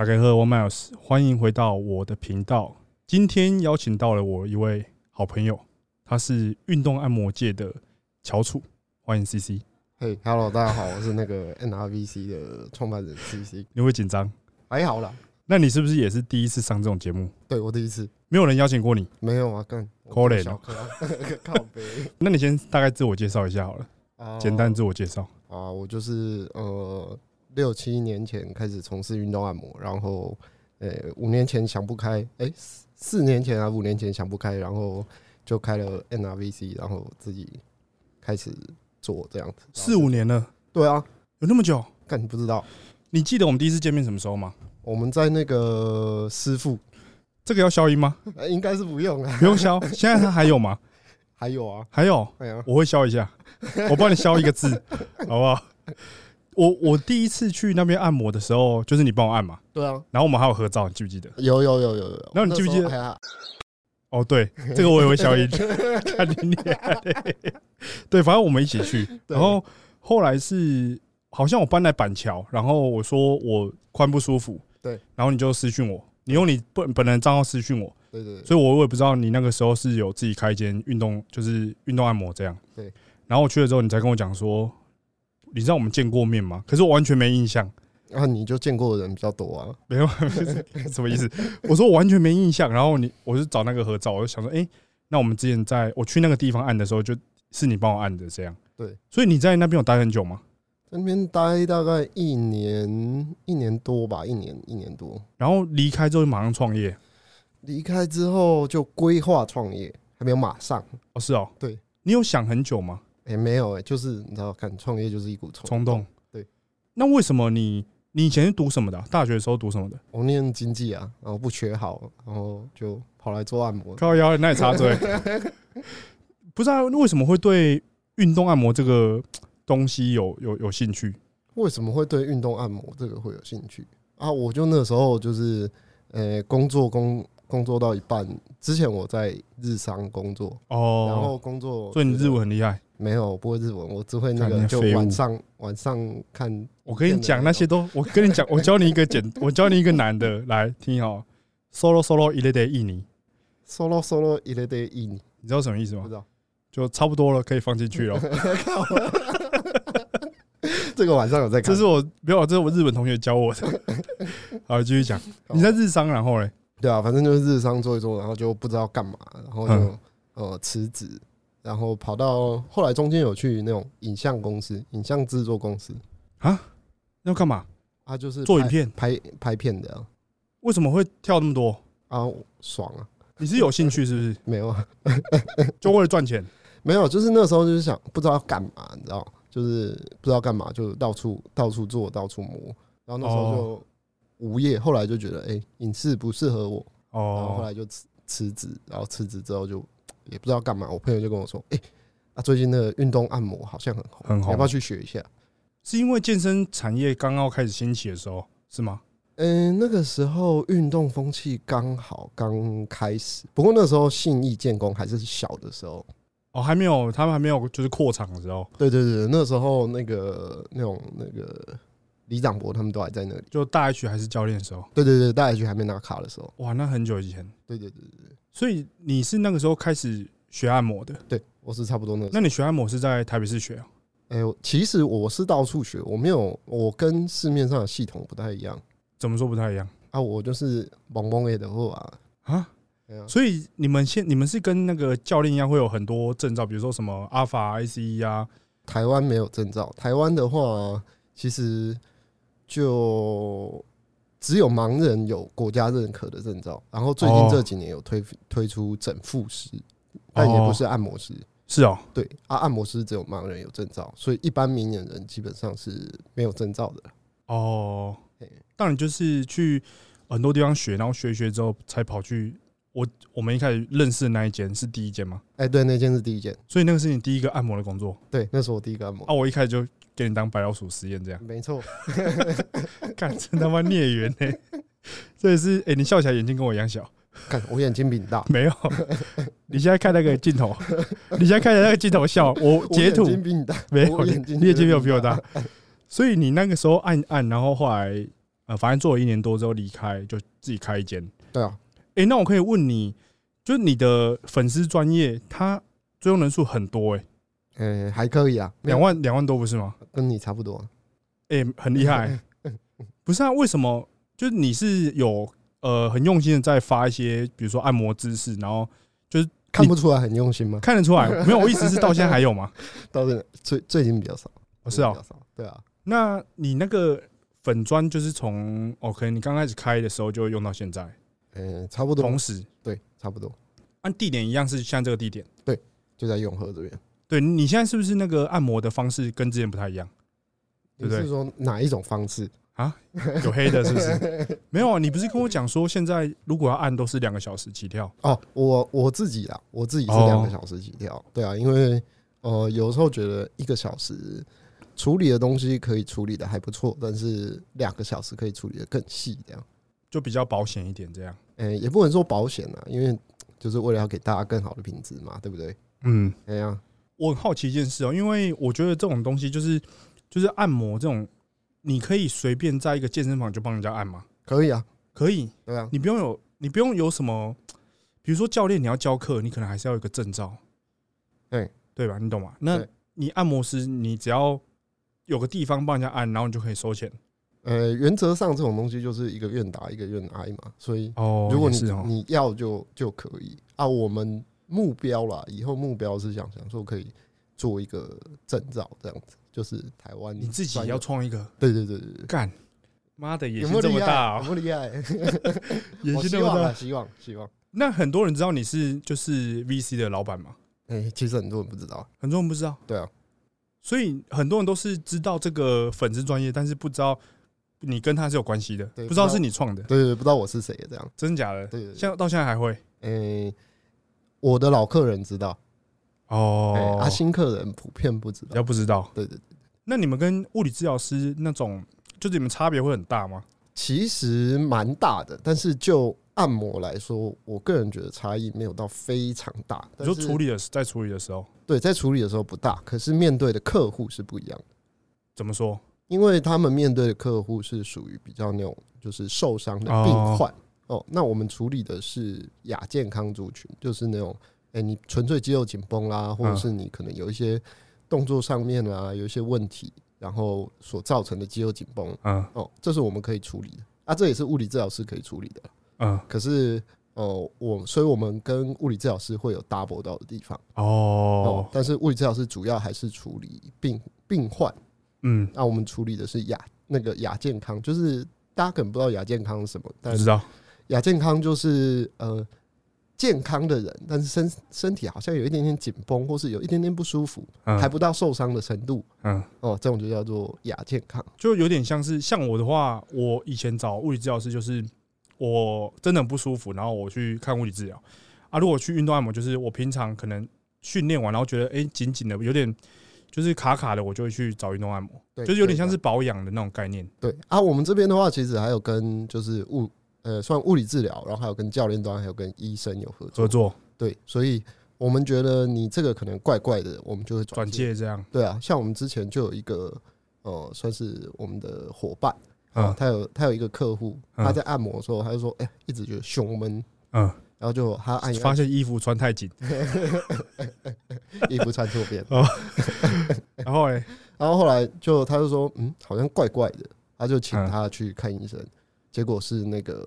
大家好，我 Miles，欢迎回到我的频道。今天邀请到了我一位好朋友，他是运动按摩界的翘楚，欢迎 CC。嘿，Hello，大家好，我是那个 NRVC 的创办人 CC。你会紧张？还好啦。那你是不是也是第一次上这种节目？对我第一次，没有人邀请过你。没有啊，干可怜哦。靠背。那你先大概自我介绍一下好了，简单自我介绍。啊，我就是呃六七年前开始从事运动按摩，然后呃五年前想不开，哎四年前啊五年前想不开，然后就开了 NRVC，然后自己开始做这样子。四五年了？对啊，有那么久？干你不知道？你记得我们第一次见面什么时候吗？我们在那个师傅，这个要消音吗？应该是不用啊，不用消。现在他还有吗？还有啊，还有。我会消一下，我帮你消一个字，好不好？我我第一次去那边按摩的时候，就是你帮我按嘛。对啊。然后我们还有合照，你记不记得？有有有有有。然后你记不记得？哦，对，这个我也会消音。看你脸。对，反正我们一起去。然后后来是好像我搬来板桥，然后我说我髋不舒服。对，然后你就私讯我，你用你本本人账号私讯我，对对，所以我也不知道你那个时候是有自己开一间运动，就是运动按摩这样。对，然后我去了之后，你才跟我讲说，你知道我们见过面吗？可是我完全没印象。啊，你就见过的人比较多啊？没有，什么意思？我说我完全没印象。然后你，我就找那个合照，我就想说，哎，那我们之前在我去那个地方按的时候，就是你帮我按的这样。对，所以你在那边有待很久吗？那边待大概一年一年多吧，一年一年多。然后离开之后就马上创业。离开之后就规划创业，还没有马上。哦，是哦。对，你有想很久吗？哎，没有哎，就是你知道，看创业就是一股冲动。对。那为什么你你以前是读什么的？大学的时候读什么的？我念经济啊，然后不学好，然后就跑来做按摩。靠腰，那也插嘴。不是啊，为什么会对运动按摩这个？东西有有有兴趣？为什么会对运动按摩这个会有兴趣啊？我就那时候就是，呃，工作工工作到一半，之前我在日商工作哦，然后工作，所以你日文很厉害？没有，我不会日文，我只会那个，就晚上晚上看。我跟你讲那些都，我跟你讲，我教你一个简，我教你一个难的，来听好，solo solo 一 day 印尼，solo solo 一 day 印尼，你知道什么意思吗？不知道，就差不多了，可以放进去了。这个晚上有在看，这是我没有，这是我日本同学教我的。好，继续讲。你在日商，然后嘞？对啊，反正就是日商做一做，然后就不知道干嘛，然后就呃辞职，然后跑到后来中间有去那种影像公司、影像制作公司啊？要干嘛？啊，就是做影片、拍拍片的。为什么会跳那么多啊？爽啊！你是有兴趣是不是？没有啊，就为了赚钱？没有，就是那时候就是想不知道要干嘛，你知道。就是不知道干嘛，就到处到处做，到处摸。然后那时候就无业，后来就觉得哎，影视不适合我，然后后来就辞辞职。然后辞职之后就也不知道干嘛。我朋友就跟我说，哎，啊，最近的运动按摩好像很红，很红，要不要去学一下？是因为健身产业刚刚开始兴起的时候是吗？嗯，那个时候运动风气刚好刚开始，不过那时候信义建工还是小的时候。哦，还没有，他们还没有，就是扩厂的时候。对对对，那时候那个那种那个李长博他们都还在那里，就大 H 还是教练的时候。对对对，大 H 还没拿卡的时候。哇，那很久以前。对对对对所以你是那个时候开始学按摩的？对，我是差不多那。那你学按摩是在台北市学啊？哎，其实我是到处学，我没有，我跟市面上的系统不太一样。怎么说不太一样？啊，我就是懵懵的的货啊。所以你们现你们是跟那个教练一样，会有很多证照，比如说什么阿法 ICE 啊。台湾没有证照，台湾的话其实就只有盲人有国家认可的证照。然后最近这几年有推推出整复师，但也不是按摩师。是哦，对啊，按摩师只有盲人有证照，所以一般明眼人基本上是没有证照的。哦，当然就是去很多地方学，然后学一学之后才跑去。我我们一开始认识的那一间是第一间吗？哎，对，那间是第一间，所以那个是你第一个按摩的工作。对，那是我第一个按摩。啊，我一开始就给你当白老鼠实验这样。没错，干真他妈孽缘呢！这也是哎，你笑起来眼睛跟我一样小。看我眼睛比你大。没有，你现在看那个镜头，你现在看那个镜头笑，我截图。眼睛比你大。没有，你眼睛没有比我大。所以你那个时候按按，然后后来。呃，反正做了一年多之后离开，就自己开一间。对啊，哎，那我可以问你，就是你的粉丝专业，它追踪人数很多哎，呃，还可以啊，两万两万多不是吗？跟你差不多。哎，很厉害。不是啊，为什么？就是你是有呃很用心的在发一些，比如说按摩姿势，然后就是看不出来很用心吗？看得出来，没有。我意思是到现在还有吗？到现在最最近比较少。是啊，对啊。那你那个粉砖就是从 OK，你刚开始开的时候就用到现在，嗯，差不多。同时，对，差不多。按地点一样是像这个地点，对，就在永和这边。对你现在是不是那个按摩的方式跟之前不太一样？对不对？是说哪一种方式？啊，有黑的，是不是？没有啊，你不是跟我讲说，现在如果要按都是两个小时起跳？哦，我我自己啊，我自己是两个小时起跳。对啊，因为呃，有时候觉得一个小时处理的东西可以处理的还不错，但是两个小时可以处理的更细，这样就比较保险一点。这样，嗯，也不能说保险啊，因为就是为了要给大家更好的品质嘛，对不对？嗯，哎呀，我很好奇一件事哦，因为我觉得这种东西就是就是按摩这种。你可以随便在一个健身房就帮人家按吗？可以啊，可以。对啊，你不用有，你不用有什么，比如说教练，你要教课，你可能还是要有一个证照，对对吧？你懂吗？那你按摩师，你只要有个地方帮人家按，然后你就可以收钱。呃，原则上这种东西就是一个愿打一个愿挨嘛，所以哦，如果你你要就就可以啊。我们目标啦，以后目标是想想说可以做一个证照这样子。就是台湾，你自己要创一个？对对对对干！妈的，野心这么大，不厉害，野心这么大，希望希望。那很多人知道你是就是 VC 的老板吗？哎，其实很多人不知道，很多人不知道。对啊，所以很多人都是知道这个粉丝专业，但是不知道你跟他是有关系的，不知道是你创的。对对，不知道我是谁这样，真假的？对，现在到现在还会。哎，我的老客人知道。哦，啊，新客人普遍不知道，要不知道。对对对，那你们跟物理治疗师那种，就是你们差别会很大吗？其实蛮大的，但是就按摩来说，我个人觉得差异没有到非常大。你说处理的在处理的时候，对，在处理的时候不大，可是面对的客户是不一样的。怎么说？因为他们面对的客户是属于比较那种就是受伤的病患哦，那我们处理的是亚健康族群，就是那种。哎，你纯粹肌肉紧绷啦，或者是你可能有一些动作上面啊有一些问题，然后所造成的肌肉紧绷，嗯，哦，这是我们可以处理的。啊，这也是物理治疗师可以处理的，嗯，可是哦，我所以我们跟物理治疗师会有 double 到的地方哦，但是物理治疗师主要还是处理病病患，嗯，那我们处理的是亚那个亚健康，就是大家可能不知道亚健康是什么，不知道亚健康就是呃。健康的人，但是身身体好像有一点点紧绷，或是有一点点不舒服，还不到受伤的程度。嗯，哦，这种就叫做亚健康，就有点像是像我的话，我以前找物理治疗师，就是我真的很不舒服，然后我去看物理治疗。啊，如果去运动按摩，就是我平常可能训练完，然后觉得哎紧紧的，有点就是卡卡的，我就会去找运动按摩，就是有点像是保养的那种概念。对啊，我们这边的话，其实还有跟就是物。呃，算物理治疗，然后还有跟教练端，还有跟医生有合作。合作，对，所以我们觉得你这个可能怪怪的，我们就会转介这样。对啊，像我们之前就有一个，呃，算是我们的伙伴啊，他有他有一个客户，他在按摩的时候，他就说，哎，一直觉得胸闷，嗯，然后就他按，发现衣服穿太紧，衣服穿错边哦，然后嘞，然后后来就他就说，嗯，好像怪怪的，他就请他去看医生。结果是那个，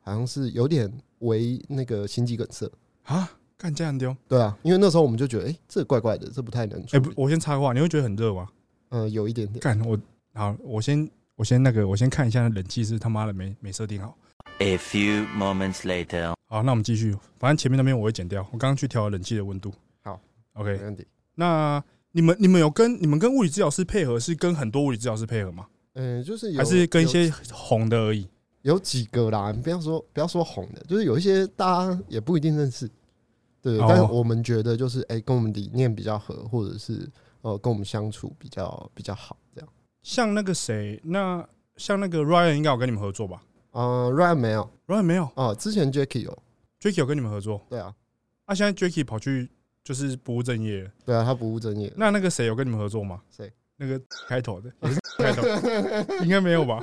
好像是有点为那个心肌梗塞啊，干这样丢？对啊，因为那时候我们就觉得，哎，这怪怪的，这不太能。哎，不，我先插话，你会觉得很热吗？呃，有一点点。干我，好，我先，我先那个，我先看一下冷气是他妈的没没设定好。A few moments later，好，那我们继续。反正前面那边我会剪掉，我刚刚去调冷气的温度。好，OK，没问题。那你们，你们有跟你们跟物理治疗师配合，是跟很多物理治疗师配合吗？嗯，就是还是跟一些红的而已，有几个啦。你不要说不要说红的，就是有一些大家也不一定认识，对。但是我们觉得就是哎，跟我们理念比较合，或者是呃，跟我们相处比较比较好，这样。像那个谁，那像那个 Ryan 应该有跟你们合作吧？呃，Ryan 没有，Ryan 没有哦。之前 Jacky 有，Jacky 有跟你们合作。对啊，那现在 Jacky 跑去就是不务正业。对啊，他不务正业。那那个谁有跟你们合作吗？谁？那个开头的也是开头，应该没有吧？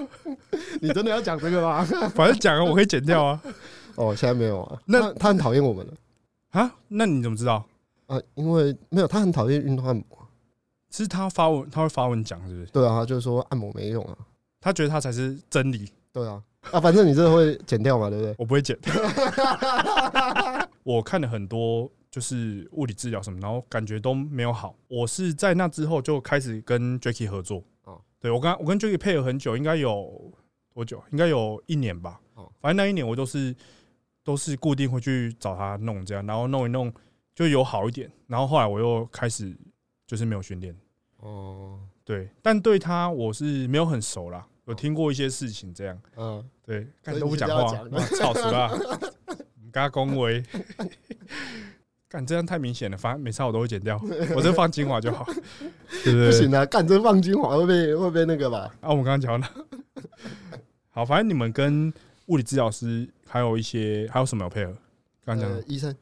你真的要讲这个吗？反正讲了，我可以剪掉啊。哦，现在没有啊。那那他很讨厌我们了啊？那你怎么知道？啊？因为没有，他很讨厌运动按摩。是他发文，他会发文讲，是不是？对啊，他就是说按摩没用啊。他觉得他才是真理。对啊，啊，反正你这个会剪掉嘛，对不对？我不会剪。我看了很多，就是物理治疗什么，然后感觉都没有好。我是在那之后就开始跟 Jacky 合作。哦，对我跟我跟 Jacky 配合很久，应该有多久？应该有一年吧。哦，反正那一年我都是都是固定会去找他弄这样，然后弄一弄就有好一点。然后后来我又开始就是没有训练。哦，对，但对他我是没有很熟啦，有听过一些事情这样。嗯，对，干都不讲话，操死了，你跟他恭维，干这样太明显了，反正每次我都会剪掉，我就放精华就好，对不对？不行啊，干这放精华会被会被那个吧？啊，我们刚刚讲了，好，反正你们跟物理治疗师还有一些还有什么要配合？刚刚讲医生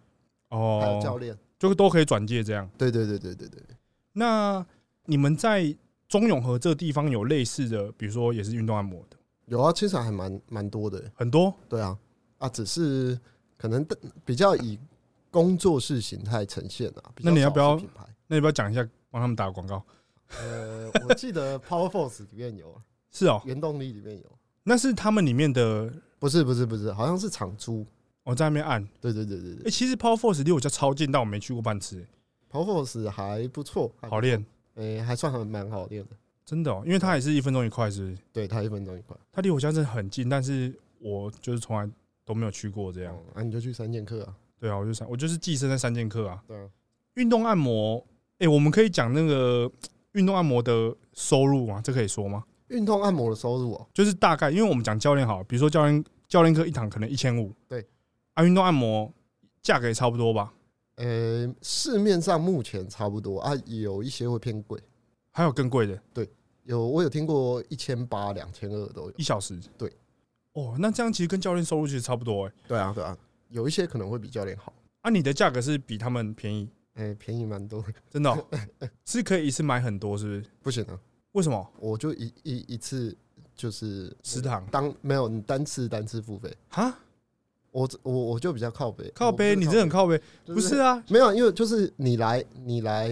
哦，还有教练，就都可以转介这样。对对对对对对，那。你们在中永和这个地方有类似的，比如说也是运动按摩的，有啊，其实还蛮蛮多的，很多。对啊，啊，只是可能比较以工作室形态呈现啊。那你要不要品牌？那要不要讲一下，帮他们打个广告？呃，我记得 Power Force 里面有，是哦，原动力里面有，那是他们里面的，不是不是不是，好像是场租。我在那边按，对对对对对。哎，其实 Power Force 离我家超近，但我没去过半次。Power Force 还不错，好练。诶，还算很蛮好练的，真的哦，因为它也是一分钟一块，是不是？对，它一分钟一块。它离我家真的很近，但是我就是从来都没有去过这样。啊，你就去三剑客啊？对啊，我就想，我就是寄生在三剑客啊。对啊。运动按摩，哎，我们可以讲那个运动按摩的收入吗？这可以说吗？运动按摩的收入哦，就是大概，因为我们讲教练好，比如说教练教练课一堂可能一千五，对。啊，运动按摩价格也差不多吧？呃，市面上目前差不多啊，有一些会偏贵。还有更贵的，对，有我有听过一千八、两千二都有一小时，对，哦，那这样其实跟教练收入其实差不多哎，对啊，对啊，有一些可能会比教练好，啊，你的价格是比他们便宜，哎，便宜蛮多，真的，是可以一次买很多，是不是？不行啊，为什么？我就一一一次就是食堂？当没有你单次单次付费。哈，我我我就比较靠背，靠背，你这很靠背，不是啊，没有，因为就是你来你来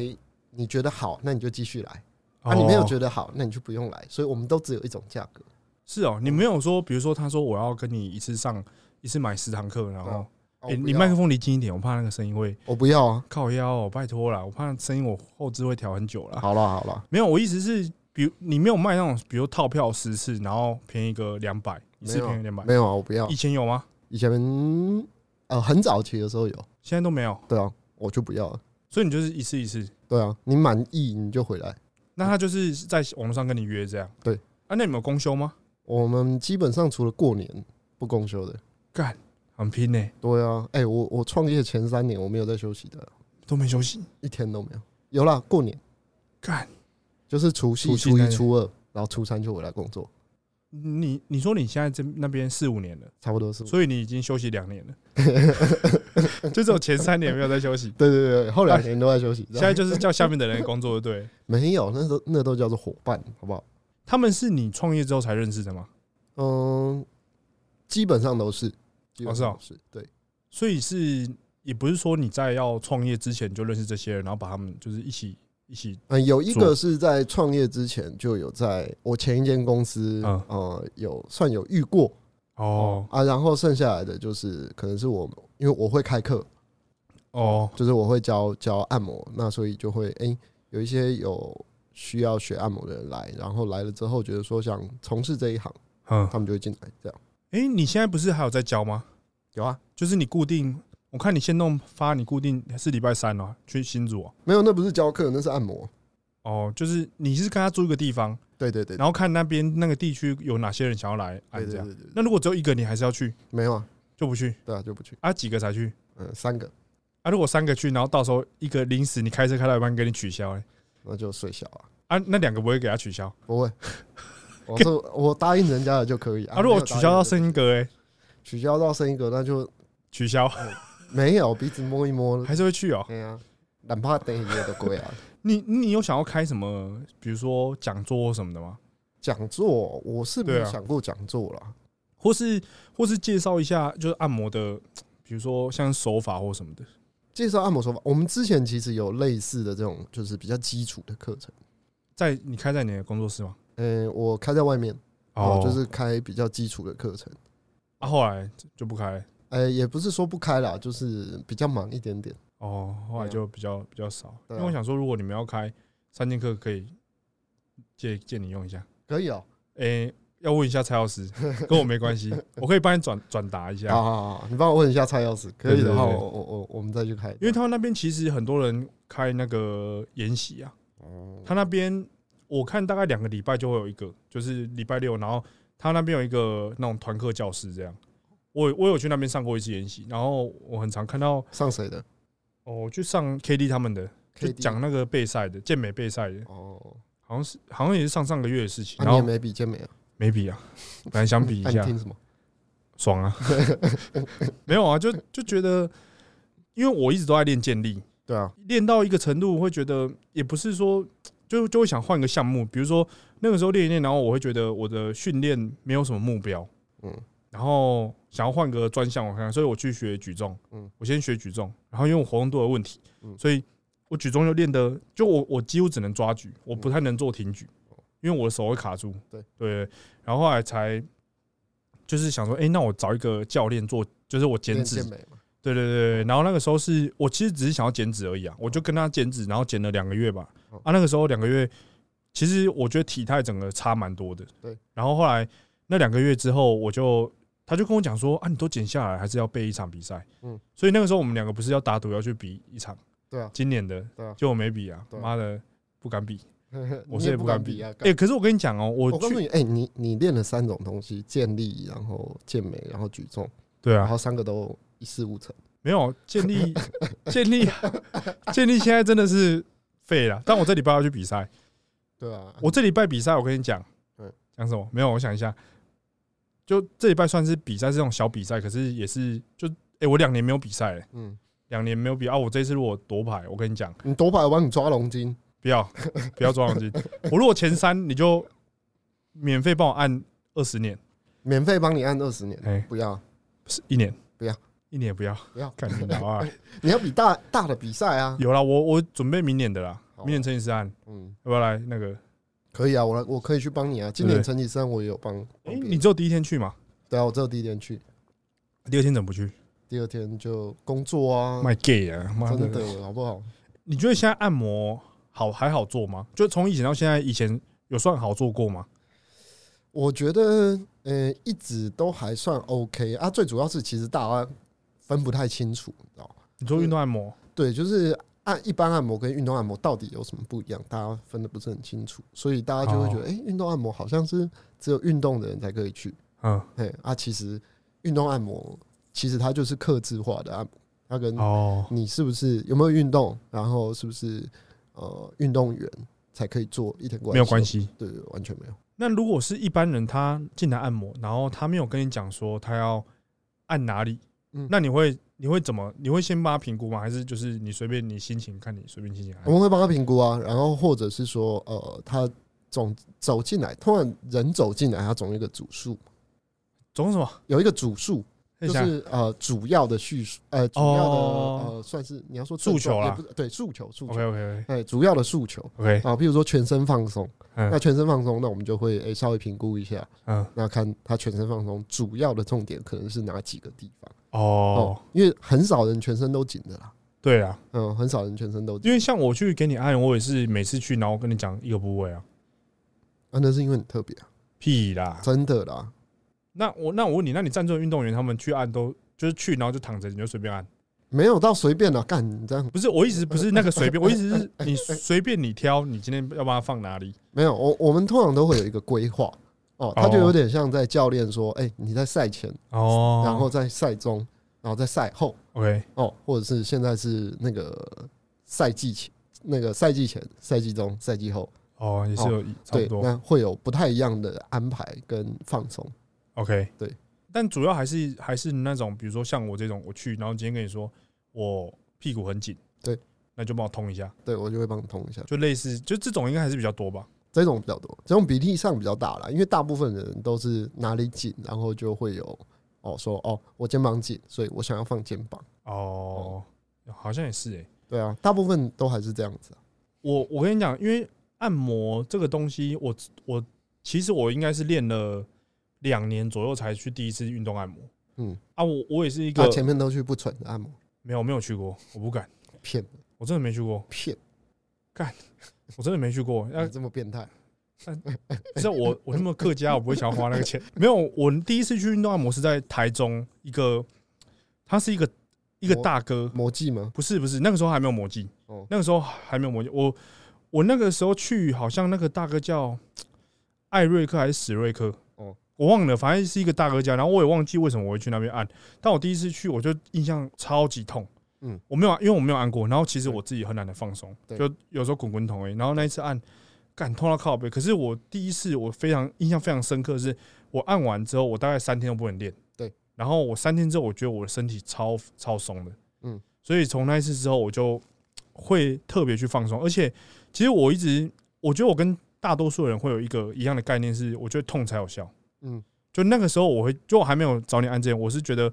你觉得好，那你就继续来。啊，你没有觉得好，那你就不用来。所以我们都只有一种价格。是哦，你没有说，比如说，他说我要跟你一次上一次买十堂课，然后，哎，你麦克风离近一点，我怕那个声音会。我不要啊，靠腰哦，拜托了，我怕声音我后置会调很久了。好了好了，没有，我意思是，比如你没有卖那种，比如套票十次，然后便宜个两百，一次便宜两百，没有啊，我不要。以前有吗？以前呃很早期的时候有，现在都没有。对啊，我就不要了。所以你就是一次一次。对啊，你满意你就回来。那他就是在网络上跟你约这样，对啊？那你有公休吗？我们基本上除了过年不公休的，干很拼呢。对啊，哎，我我创业前三年我没有在休息的，都没休息，一天都没有。有啦，过年干就是除夕、初一、初二，然后初三就回来工作。你你说你现在这那边四五年了，差不多是，所以你已经休息两年了，就只有前三年没有在休息。对对对，后两年都在休息。现在就是叫下面的人工作，对？没有，那都那都叫做伙伴，好不好？他们是你创业之后才认识的吗？嗯，基本上都是，哦是哦，是对，所以是也不是说你在要创业之前就认识这些人，然后把他们就是一起。一起嗯，有一个是在创业之前就有在我前一间公司，呃，有算有遇过。哦。啊，然后剩下来的就是可能是我，因为我会开课。哦，就是我会教教按摩，那所以就会哎有一些有需要学按摩的人来，然后来了之后觉得说想从事这一行，嗯，他们就会进来这样。哎，你现在不是还有在教吗？有啊，就是你固定。我看你先弄发，你固定是礼拜三哦，去新竹哦。没有，那不是教课，那是按摩。哦，就是你是跟他租一个地方，对对对，然后看那边那个地区有哪些人想要来按这样。那如果只有一个，你还是要去？没有啊，就不去。对啊，就不去。啊，几个才去？嗯，三个。啊，如果三个去，然后到时候一个临时你开车开到一半给你取消，哎，那就睡小啊。啊，那两个不会给他取消？不会。我说我答应人家的就可以啊。如果取消到剩一个，哎，取消到剩一个，那就取消。没有鼻子摸一摸，还是会去哦。对啊，哪怕等一夜都贵啊。你你有想要开什么，比如说讲座什么的吗？讲座我是没有想过讲座啦，或是或是介绍一下就是按摩的，比如说像手法或什么的。介绍按摩手法，我们之前其实有类似的这种，就是比较基础的课程。在你开在你的工作室吗？嗯，我开在外面，哦，就是开比较基础的课程。啊，后来就不开。哎，也不是说不开了，就是比较忙一点点。哦，后来就比较比较少。因为我想说，如果你们要开三剑客，可以借借你用一下。可以哦。哎。要问一下蔡老师，跟我没关系，我可以帮你转转达一下。好好好，你帮我问一下蔡老师，可以的话，我我我我们再去开。因为他们那边其实很多人开那个研习啊，他那边我看大概两个礼拜就会有一个，就是礼拜六，然后他那边有一个那种团课教室这样。我我有去那边上过一次研习，然后我很常看到上谁的？哦，去上 K D 他们的，就讲那个备赛的健美备赛的。哦，好像是好像也是上上个月的事情。然后没比健美啊。没比啊，本来想比一下。听什么？爽啊！没有啊，就就觉得，因为我一直都在练健力，对啊，练到一个程度，会觉得也不是说，就就会想换个项目。比如说那个时候练一练，然后我会觉得我的训练没有什么目标，嗯，然后想要换个专项，我看，所以我去学举重，嗯，我先学举重，然后因为我活动度的问题，嗯，所以我举重就练的，就我我几乎只能抓举，我不太能做挺举。因为我的手会卡住，对对，然后后来才就是想说，哎，那我找一个教练做，就是我减脂，对对对。然后那个时候是我其实只是想要减脂而已啊，我就跟他减脂，然后减了两个月吧。啊，那个时候两个月，其实我觉得体态整个差蛮多的。对。然后后来那两个月之后，我就他就跟我讲说，啊，你都减下来，还是要备一场比赛。嗯。所以那个时候我们两个不是要打赌要去比一场？对啊。今年的，对啊。就我没比啊，妈的，不敢比。我是也不敢比啊！哎，可是我跟你讲哦，我我告诉你，哎，你你练了三种东西：健力，然后健美，然后举重。对啊，然后三个都一事无成。没有健力，健力，健力现在真的是废了。但我这礼拜要去比赛。对啊，我这礼拜比赛，我跟你讲，讲什么？没有，我想一下，就这礼拜算是比赛，这种小比赛，可是也是就哎，我两年没有比赛，嗯，两年没有比啊。我这次如果夺牌，我跟你讲，你夺牌，我帮你抓龙筋。不要，不要抓龙金。我如果前三，你就免费帮我按二十年，免费帮你按二十年。哎，不要，是一年，不要，一年也不要，不要，感觉啊！你要比大大的比赛啊！有啦，我我准备明年的啦，明年成吉思汗，嗯，要不要来那个？可以啊，我来，我可以去帮你啊。今年成吉思汗我也有帮。哎，你只有第一天去吗？对啊，我只有第一天去。第二天怎么不去？第二天就工作啊。卖 gay 啊，真的好不好？你觉得现在按摩？好还好做吗？就从以前到现在，以前有算好做过吗？我觉得，呃，一直都还算 OK 啊。最主要是，其实大家分不太清楚，你知道你做运动按摩，对，就是按一般按摩跟运动按摩到底有什么不一样？大家分的不是很清楚，所以大家就会觉得，哎，运动按摩好像是只有运动的人才可以去。嗯，对啊，其实运动按摩其实它就是克制化的按摩，它跟哦，你是不是有没有运动，然后是不是？呃，运动员才可以做一点关没有关系，对，完全没有。那如果是一般人，他进来按摩，然后他没有跟你讲说他要按哪里，嗯，那你会你会怎么？你会先帮他评估吗？还是就是你随便你心情看你随便心情？我们会帮他评估啊，然后或者是说，呃，他总走进来，突然人走进来，他总有一个主数，总什么？有一个主数。就是呃，主要的叙述，呃，主要的呃，算是你要说诉求啦，对，诉求，诉求，OK OK，哎，主要的诉求，OK。啊，比如说全身放松，那全身放松，那我们就会诶稍微评估一下，嗯，那看他全身放松主要的重点可能是哪几个地方哦，因为很少人全身都紧的啦，对啊，嗯，很少人全身都，紧，因为像我去给你按，我也是每次去，然后跟你讲一个部位啊，啊，那是因为很特别啊，屁啦，真的啦，那我那我问你，那你赞助运动员他们去按都？就是去，然后就躺着，你就随便按，没有到随便的干，你这样不是我意思，不是那个随便，我意思是你随便你挑，你今天要把它放哪里？没有，我我们通常都会有一个规划哦，他就有点像在教练说，哎，你在赛前哦，然后在赛中，然后在赛后，OK 哦，或者是现在是那个赛季前，那个赛季前、赛季中、赛季后哦，也是有差不多，那会有不太一样的安排跟放松，OK 对。但主要还是还是那种，比如说像我这种，我去，然后今天跟你说我屁股很紧，对，那就帮我通一下，对我就会帮你通一下，就类似，就这种应该还是比较多吧。这种比较多，这种比例上比较大啦，因为大部分人都是哪里紧，然后就会有哦说哦我肩膀紧，所以我想要放肩膀。哦，好像也是诶。对啊，大部分都还是这样子。我我跟你讲，因为按摩这个东西，我我其实我应该是练了两年左右才去第一次运动按摩。嗯啊，我我也是一个前面都去不纯的按摩，没有没有去过，我不敢 骗，我真的没去过骗，干，我真的没去过，要这么变态？不是我我那么客家，我不会想要花那个钱。没有，我第一次去运动按摩是在台中一个，他是一个一个大哥，魔技吗？不是不是，那个时候还没有魔技，哦，那个时候还没有魔技。我我那个时候去，好像那个大哥叫艾瑞克还是史瑞克？我忘了，反正是一个大哥家，然后我也忘记为什么我会去那边按。但我第一次去，我就印象超级痛。嗯，我没有，因为我没有按过。然后其实我自己很懒得放松，就有时候滚滚筒哎。然后那一次按，感痛到靠背。可是我第一次，我非常印象非常深刻，是我按完之后，我大概三天都不能练。对。然后我三天之后，我觉得我的身体超超松的。嗯。所以从那一次之后，我就会特别去放松。而且，其实我一直，我觉得我跟大多数人会有一个一样的概念，是我觉得痛才有效。嗯，就那个时候，我会就我还没有找你按之前，我是觉得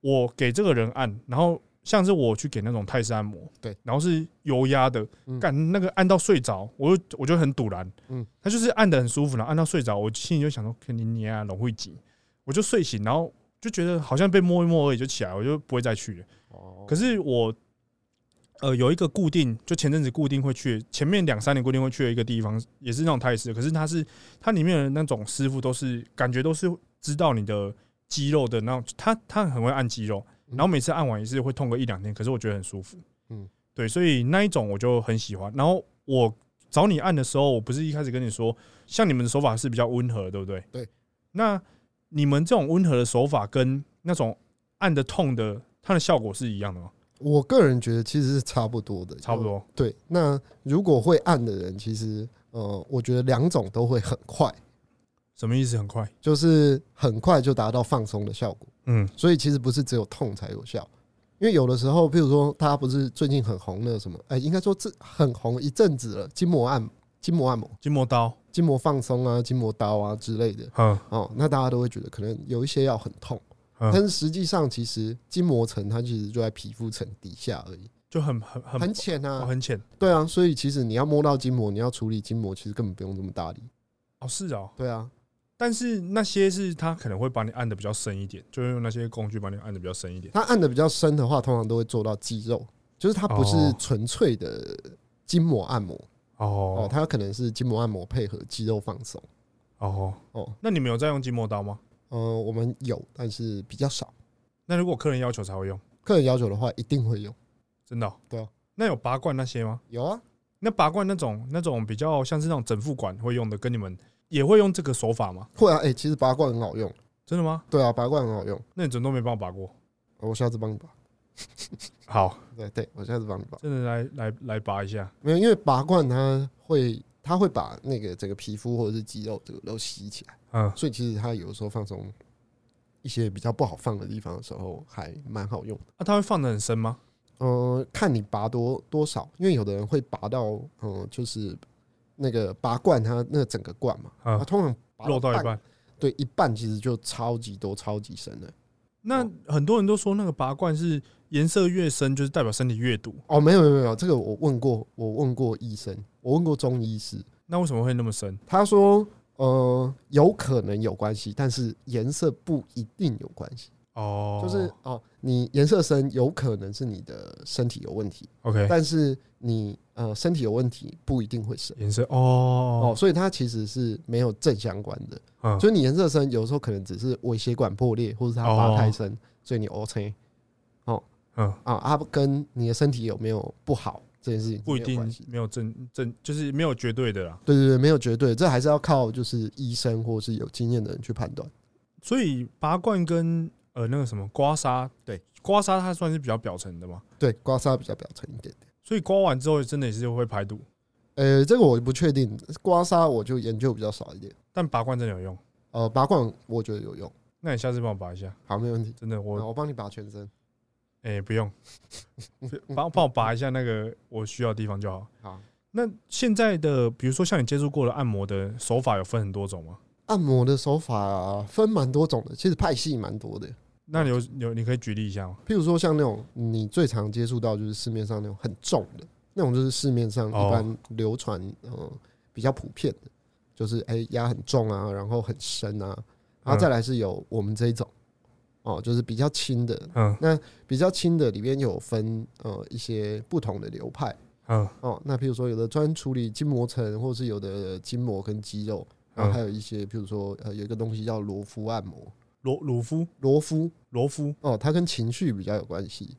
我给这个人按，然后像是我去给那种泰式按摩，对，然后是油压的，干那个按到睡着，我就我就很堵然，嗯，他就是按的很舒服然后按到睡着，我心里就想说肯定你啊，龙会紧，我就睡醒，然后就觉得好像被摸一摸而已就起来，我就不会再去了。哦，可是我。呃，有一个固定，就前阵子固定会去，前面两三年固定会去的一个地方，也是那种泰式。可是它是它里面的那种师傅都是感觉都是知道你的肌肉的那种，他他很会按肌肉，然后每次按完也是会痛个一两天，可是我觉得很舒服。嗯，对，所以那一种我就很喜欢。然后我找你按的时候，我不是一开始跟你说，像你们的手法是比较温和，对不对？对。那你们这种温和的手法跟那种按的痛的，它的效果是一样的吗？我个人觉得其实是差不多的，差不多。对，那如果会按的人，其实呃，我觉得两种都会很快。什么意思？很快？就是很快就达到放松的效果。嗯，所以其实不是只有痛才有效，因为有的时候，譬如说，他不是最近很红的什么？哎，应该说这很红一阵子了，筋膜按、筋膜按摩、筋膜刀、筋膜放松啊、筋膜刀啊之类的。嗯，哦，那大家都会觉得可能有一些要很痛。但是实际上，其实筋膜层它其实就在皮肤层底下而已，就很很很很浅啊，很浅。对啊，所以其实你要摸到筋膜，你要处理筋膜，其实根本不用这么大力。哦，是哦，对啊。但是那些是他可能会把你按的比较深一点，就是用那些工具把你按的比较深一点。他按的比较深的话，通常都会做到肌肉，就是它不是纯粹的筋膜按摩。哦哦，它有可能是筋膜按摩配合肌肉放松。哦哦，那你们有在用筋膜刀吗？呃，我们有，但是比较少。那如果客人要求才会用，客人要求的话一定会用，真的。对啊，那有拔罐那些吗？有啊。那拔罐那种那种比较像是那种整副管会用的，跟你们也会用这个手法吗？会啊，哎，其实拔罐很好用，真的吗？对啊，拔罐很好用。那你怎么都没帮我拔过？我下次帮你拔。好，对对，我下次帮你拔。真的来来来拔一下？没有，因为拔罐它会。它会把那个整个皮肤或者是肌肉这个都吸起来，嗯，所以其实它有时候放松一些比较不好放的地方的时候，还蛮好用的。那它会放的很深吗？呃，看你拔多多少，因为有的人会拔到，嗯，就是那个拔罐，它那个整个罐嘛，它通常漏到一半，对，一半其实就超级多、超级深的。那很多人都说那个拔罐是颜色越深，就是代表身体越毒。哦，没有没有没有，这个我问过，我问过医生，我问过中医师，那为什么会那么深？他说，呃，有可能有关系，但是颜色不一定有关系。哦，就是哦，你颜色深有可能是你的身体有问题。OK，但是你呃身体有问题不一定会深颜色哦哦，所以它其实是没有正相关的。嗯，所以你颜色深有时候可能只是微血管破裂，或者它发太深，所以你 OK。哦，嗯啊，它跟你的身体有没有不好这件事情不一定没有正正，就是没有绝对的啦。对对对，没有绝对，这还是要靠就是医生或是有经验的人去判断。所以拔罐跟呃，那个什么刮痧，对，刮痧它算是比较表层的嘛？对，刮痧比较表层一点点。所以刮完之后，真的也是会排毒。呃，这个我不确定，刮痧我就研究比较少一点。但拔罐真的有用？呃，拔罐我觉得有用。那你下次帮我拔一下。好，没问题。真的，我我帮你拔全身。哎，不用，帮帮我拔一下那个我需要的地方就好。好。那现在的，比如说像你接触过的按摩的手法，有分很多种吗？按摩的手法分蛮多种的，其实派系蛮多的。那有有，你可以举例一下吗？譬如说像那种你最常接触到就是市面上那种很重的那种，就是市面上一般流传呃比较普遍的，就是哎压很重啊，然后很深啊，然后再来是有我们这一种哦，就是比较轻的。嗯，那比较轻的里边有分呃一些不同的流派。嗯哦，那譬如说有的专处理筋膜层，或是有的筋膜跟肌肉，然后还有一些譬如说呃有一个东西叫罗夫按摩，罗罗夫罗夫罗夫哦，它跟情绪比较有关系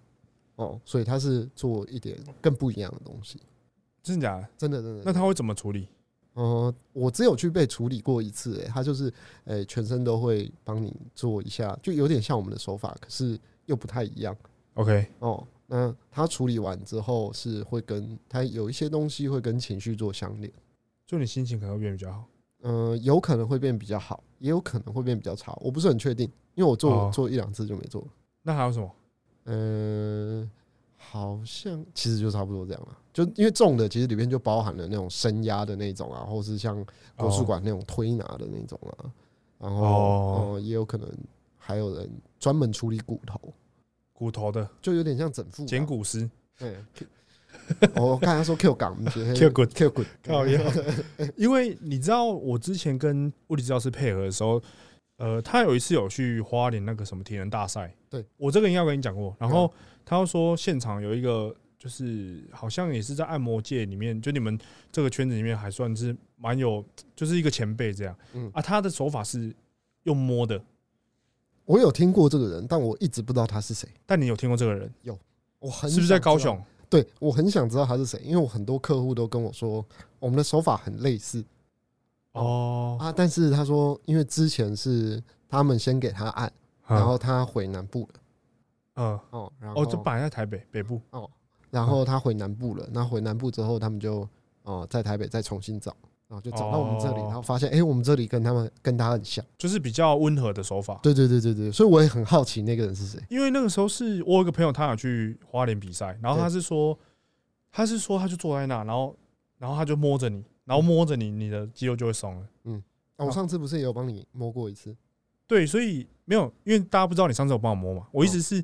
哦，所以它是做一点更不一样的东西，真的假的？真的真的。那他会怎么处理？呃，我只有去被处理过一次，哎，他就是诶全身都会帮你做一下，就有点像我们的手法，可是又不太一样。OK 哦。那他处理完之后是会跟他有一些东西会跟情绪做相连，就你心情可能会变比较好，嗯，有可能会变比较好，也有可能会变比较差，我不是很确定，因为我做做一两次就没做了。那还有什么？嗯，好像其实就差不多这样了，就因为重的其实里面就包含了那种升压的那种啊，或是像国术馆那种推拿的那种啊，然后哦也有可能还有人专门处理骨头。骨头的就有点像整副剪骨师。对，我刚才说 Q 港，Q 骨 Q 骨，靠因为你知道，我之前跟物理治疗师配合的时候，呃，他有一次有去花莲那个什么体能大赛。对我这个应该跟你讲过。然后他说现场有一个，就是好像也是在按摩界里面，就你们这个圈子里面还算是蛮有，就是一个前辈这样。嗯啊，他的手法是用摸的。我有听过这个人，但我一直不知道他是谁。但你有听过这个人？有，我很是不是在高雄？对，我很想知道他是谁，因为我很多客户都跟我说，我们的手法很类似。哦啊，但是他说，因为之前是他们先给他按，然后他回南部了。嗯哦，然后哦，就摆在台北北部哦，然后他回南部了。那回南部之后，他们就哦在台北再重新找。然后就找到我们这里，然后发现，哎，我们这里跟他们跟他很像，就是比较温和的手法。对对对对对，所以我也很好奇那个人是谁。因为那个时候是我有个朋友，他想去花莲比赛，然后他是说，他是说他就坐在那，然后然后他就摸着你，然后摸着你，你的肌肉就会松了。嗯，我上次不是也有帮你摸过一次？对，所以没有，因为大家不知道你上次有帮我摸嘛。我一直是，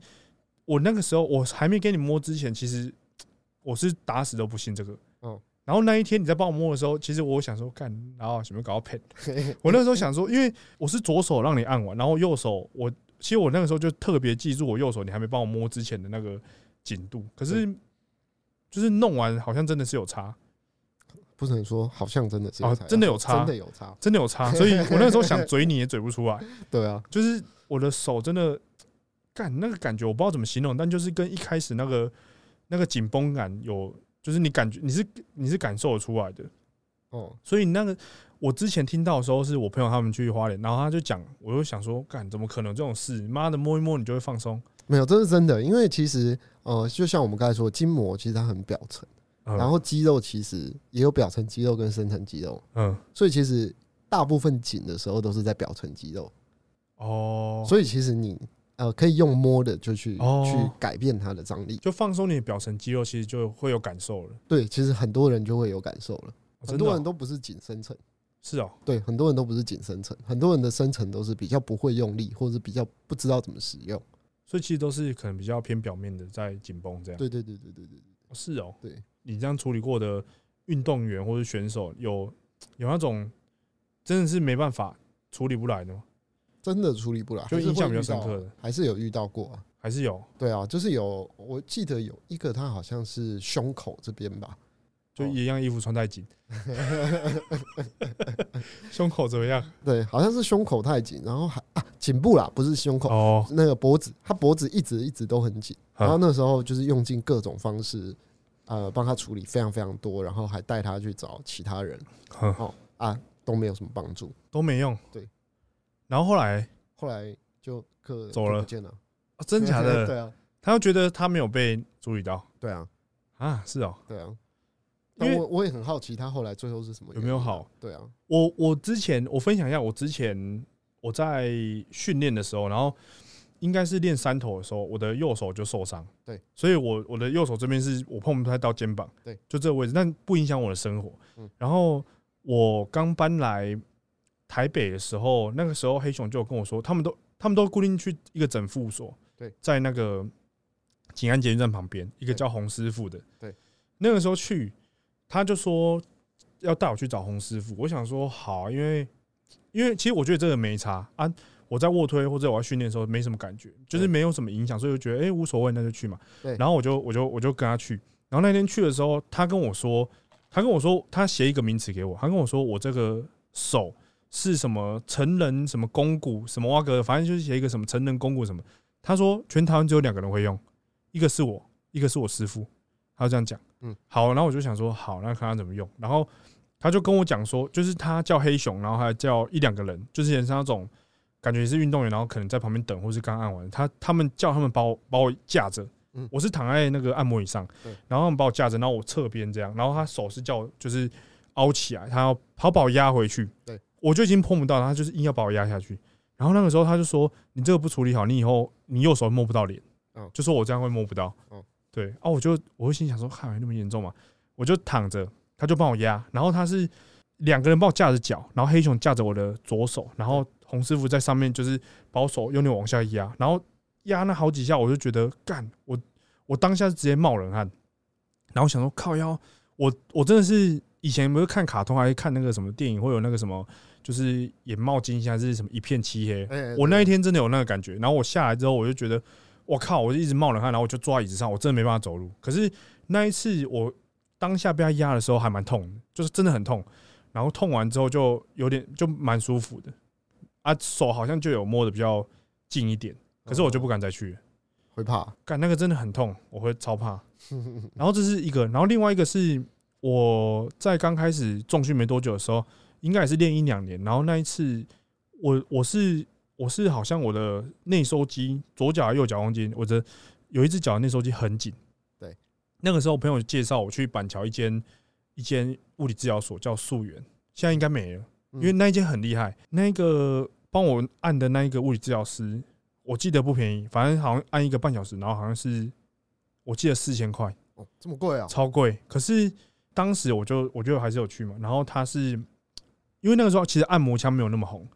我那个时候我还没给你摸之前，其实我是打死都不信这个。嗯。然后那一天你在帮我摸的时候，其实我想说，干，然后什么搞到喷？我那时候想说，因为我是左手让你按完，然后右手我其实我那个时候就特别记住我右手你还没帮我摸之前的那个紧度。可是就是弄完好像真的是有差，不能说好像真的是哦，真的有差，真的有差，真的有差。所以我那个时候想嘴你也嘴不出来。对啊，就是我的手真的干那个感觉，我不知道怎么形容，但就是跟一开始那个那个紧绷感有。就是你感觉你是你是感受得出来的哦，所以那个我之前听到的时候，是我朋友他们去花莲，然后他就讲，我就想说，干怎么可能这种事？妈的摸一摸你就会放松？没有，这是真的，因为其实呃，就像我们刚才说，筋膜其实它很表层，然后肌肉其实也有表层肌肉跟深层肌肉，嗯，所以其实大部分紧的时候都是在表层肌肉哦，所以其实你。呃，可以用摸的就去去改变它的张力，就放松你的表层肌肉，其实就会有感受了。对，其实很多人就会有感受了。很多人都不是紧深层，是哦。对，很多人都不是紧深层，很多人的深层都是比较不会用力，或者是比较不知道怎么使用，所以其实都是可能比较偏表面的在紧绷这样。对对对对对对对，是哦。对你这样处理过的运动员或者选手，有有那种真的是没办法处理不来的吗？真的处理不来，就印象比较深刻的，还是有遇到过啊？还是有？对啊，就是有，我记得有一个，他好像是胸口这边吧，就一样衣服穿太紧，胸口怎么样？对，好像是胸口太紧，然后还啊颈部啦，不是胸口哦，那个脖子，他脖子一直一直都很紧，然后那时候就是用尽各种方式，呃，帮他处理非常非常多，然后还带他去找其他人，哦啊都没有什么帮助，都没用，对。然后后来，后来就客走了，不见了。啊真假的？对啊，他又觉得他没有被注意到。对啊，啊，是哦，对啊。因为我我也很好奇，他后来最后是什么？有没有好？对啊，我我之前我分享一下，我之前我在训练的时候，然后应该是练三头的时候，我的右手就受伤。对，所以我我的右手这边是我碰不太到肩膀。对，就这个位置，但不影响我的生活。嗯，然后我刚搬来台北的时候，那个时候黑熊就跟我说，他们都他们都固定去一个整复所。对，在那个景安捷运站旁边，一个叫洪师傅的。对，那个时候去，他就说要带我去找洪师傅。我想说好，因为因为其实我觉得这个没差啊。我在卧推或者我要训练的时候没什么感觉，就是没有什么影响，所以就觉得哎无所谓，那就去嘛。对。然后我就我就我就跟他去。然后那天去的时候，他跟我说，他跟我说他写一个名词给我，他跟我说我这个手是什么成人什么肱骨什么挖格，反正就是写一个什么成人肱骨什么。他说全台湾只有两个人会用，一个是我，一个是我师傅。他这样讲。嗯。好，然后我就想说好，那看他怎么用。然后他就跟我讲说，就是他叫黑熊，然后还叫一两个人，就是也是那种。感觉也是运动员，然后可能在旁边等，或是刚按完，他他们叫他们把我把我架着，我是躺在那个按摩椅上，然后他们把我架着，然后我侧边这样，然后他手是叫就是凹起来，他要他把我压回去，对，我就已经碰不到，他就是硬要把我压下去，然后那个时候他就说，你这个不处理好，你以后你右手摸不到脸，嗯，就说我这样会摸不到，嗯，对，啊，我就我会心想说，还那么严重吗？我就躺着，他就帮我压，然后他是两个人帮我架着脚，然后黑熊架着我的左手，然后。洪师傅在上面就是把手用力往下压，然后压那好几下，我就觉得干我我当下是直接冒冷汗，然后想说靠腰，我我真的是以前不是看卡通还是看那个什么电影会有那个什么就是眼冒金星还是什么一片漆黑，我那一天真的有那个感觉，然后我下来之后我就觉得我靠，我就一直冒冷汗，然后我就坐在椅子上，我真的没办法走路。可是那一次我当下被他压的时候还蛮痛，就是真的很痛，然后痛完之后就有点就蛮舒服的。啊，手好像就有摸的比较近一点，可是我就不敢再去，会怕，干那个真的很痛，我会超怕。然后这是一个，然后另外一个是我在刚开始重训没多久的时候，应该也是练一两年。然后那一次，我我是我是好像我的内收肌，左脚右脚中间，我的有一只脚内收肌很紧。对，那个时候朋友介绍我去板桥一间一间物理治疗所，叫素源，现在应该没了，因为那一间很厉害，那个。帮我按的那一个物理治疗师，我记得不便宜，反正好像按一个半小时，然后好像是我记得四千块哦，这么贵啊，超贵。可是当时我就我觉得还是有去嘛，然后他是因为那个时候其实按摩枪没有那么红。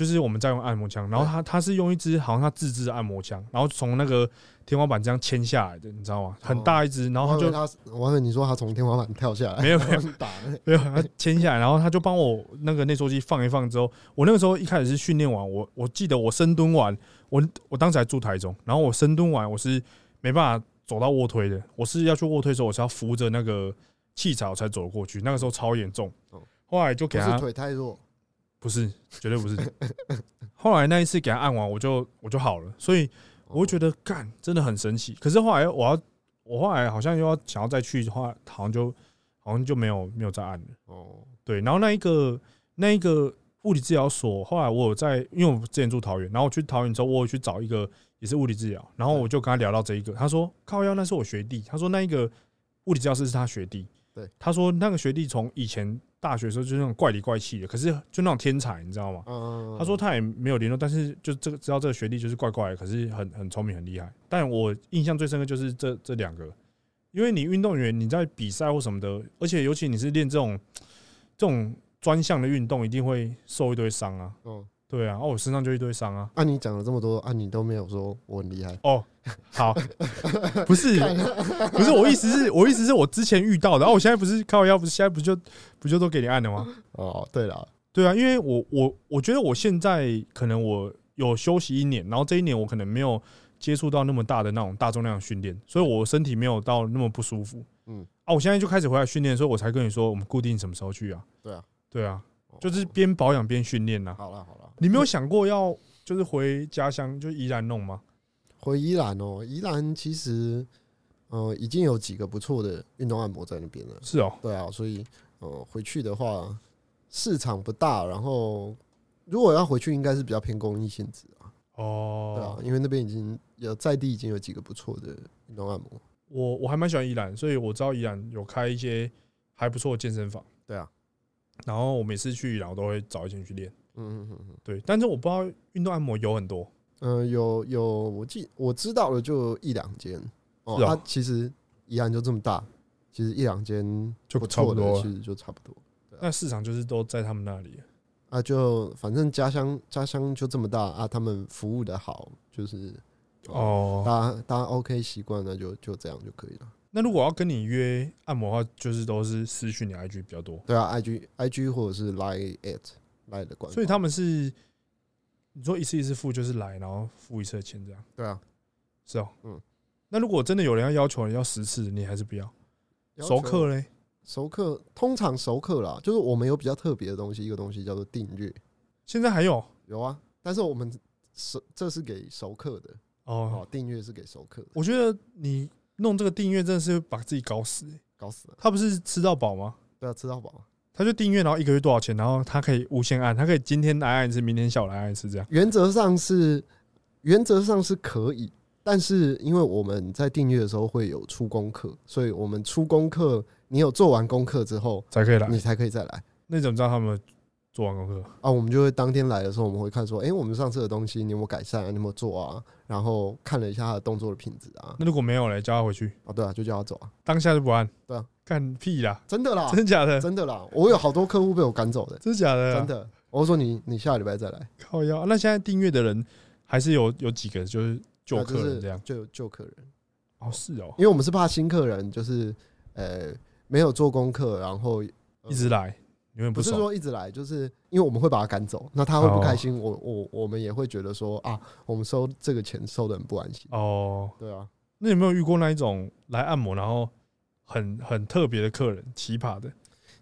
就是我们在用按摩枪，然后他他是用一支好像他自制的按摩枪，然后从那个天花板这样牵下来的，你知道吗？很大一支，然后他就他，我问你说他从天花板跳下来，没有没有。打，没有他牵下来，然后他就帮我那个内收肌放一放之后，我那个时候一开始是训练完，我我记得我深蹲完，我我当时还住台中，然后我深蹲完我是没办法走到卧推的，我是要去卧推的时候我是要扶着那个器材才走过去，那个时候超严重，后来就给他腿太弱。不是，绝对不是。后来那一次给他按完，我就我就好了，所以我会觉得干真的很神奇。可是后来我要，我后来好像又要想要再去的话，好像就好像就没有没有再按了。哦，对。然后那一个那一个物理治疗所，后来我有在，因为我之前住桃园，然后我去桃园之后，我有去找一个也是物理治疗，然后我就跟他聊到这一个，他说靠腰那是我学弟，他说那一个物理治疗师是他学弟。对，他说那个学弟从以前。大学时候就是那种怪里怪气的，可是就那种天才，你知道吗？他说他也没有联络，但是就这个知道这个学历就是怪怪的，可是很很聪明很厉害。但我印象最深刻就是这这两个，因为你运动员你在比赛或什么的，而且尤其你是练这种这种专项的运动，一定会受一堆伤啊。嗯。对啊，哦，我身上就一堆伤啊。按你讲了这么多，按你都没有说我很厉害哦。好，不是，不是我意思是，我意思是我之前遇到的，然后我现在不是开玩笑，不是现在不就不就都给你按了吗？哦，对了，对啊，因为我我我觉得我现在可能我有休息一年，然后这一年我可能没有接触到那么大的那种大重量训练，所以我身体没有到那么不舒服。嗯，啊，我现在就开始回来训练，所以我才跟你说我们固定什么时候去啊？对啊，对啊。就是边保养边训练呐。好了好了，你没有想过要就是回家乡就宜兰弄吗？回宜兰哦，宜兰其实呃已经有几个不错的运动按摩在那边了。是哦，对啊，所以呃回去的话市场不大，然后如果要回去应该是比较偏公益性质啊。哦，对啊，因为那边已经有在地已经有几个不错的运动按摩。我我还蛮喜欢宜兰，所以我知道宜兰有开一些还不错的健身房。对啊。然后我每次去，然后都会找一间去练。嗯嗯嗯嗯，对。但是我不知道运动按摩有很多嗯，有有，我记我知道的就一两间哦。它其实宜兰就这么大，其实一两间就差不多，其实就差不多。那市场就是都在他们那里啊，就反正家乡家乡就这么大啊，他们服务的好，就是哦，大家大家 OK 习惯了，就就这样就可以了。那如果要跟你约按摩的话，就是都是私讯你 IG 比较多。对啊，IG IG 或者是 Line at Line 的关。所以他们是你说一次一次付就是来，然后付一次的钱这样。对啊，是哦，嗯。那如果真的有人要要求你要十次，你还是不要熟客嘞？熟客通常熟客啦，就是我们有比较特别的东西，一个东西叫做订阅。现在还有有啊，但是我们熟这是给熟客的哦，订阅是给熟客。我觉得你。弄这个订阅真的是把自己搞死，搞死了。他不是吃到饱吗？对啊，吃到饱。他就订阅，然后一个月多少钱？然后他可以无限按，他可以今天来按一次，明天下午来按一次，这样。原则上是，原则上是可以，但是因为我们在订阅的时候会有出功课，所以我们出功课，你有做完功课之后才可以来，你才可以再来。那怎么知道他们？做完功课啊，我们就会当天来的时候，我们会看说，哎，我们上次的东西你有没有改善啊？你有没有做啊？然后看了一下他的动作的品质啊。那如果没有嘞，叫他回去啊？对啊，就叫他走啊。当下就不按？对啊，干屁啦！真的啦？真假的？真的啦！我有好多客户被我赶走的，真假的？真的。我说你，你下礼拜再来。靠腰。那现在订阅的人还是有有几个，就是旧客人这样，就旧客人。哦，是哦。因为我们是怕新客人就是呃没有做功课，然后一直来。不是说一直来，就是因为我们会把他赶走，那他会不开心，我我我们也会觉得说啊，我们收这个钱收的很不安心。哦，对啊，那有没有遇过那一种来按摩然后很很特别的客人，奇葩的？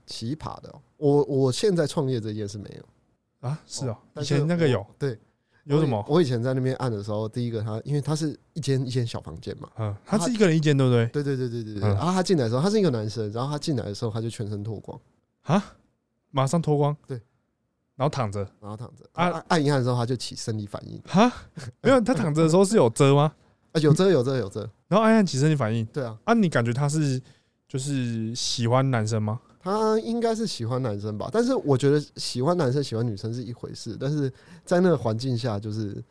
奇葩的，我我现在创业这件事没有啊，是啊，以前那个有，对，有什么？我以前在那边按的时候，第一个他，因为他是一间一间小房间嘛，嗯，他是一个人一间，对不对？对对对对对对。然后他进来的时候，他是一个男生，然后他进来的时候，他就全身脱光啊。马上脱光，对，然后躺着，然后躺着。按按一按的时候，他就起生理反应。哈，没有，他躺着的时候是有遮吗？啊，有遮，有遮，有遮。然后按按起生理反应。对啊，啊，你感觉他是就是喜欢男生吗？他应该是喜欢男生吧，但是我觉得喜欢男生、喜欢女生是一回事，但是在那个环境下就是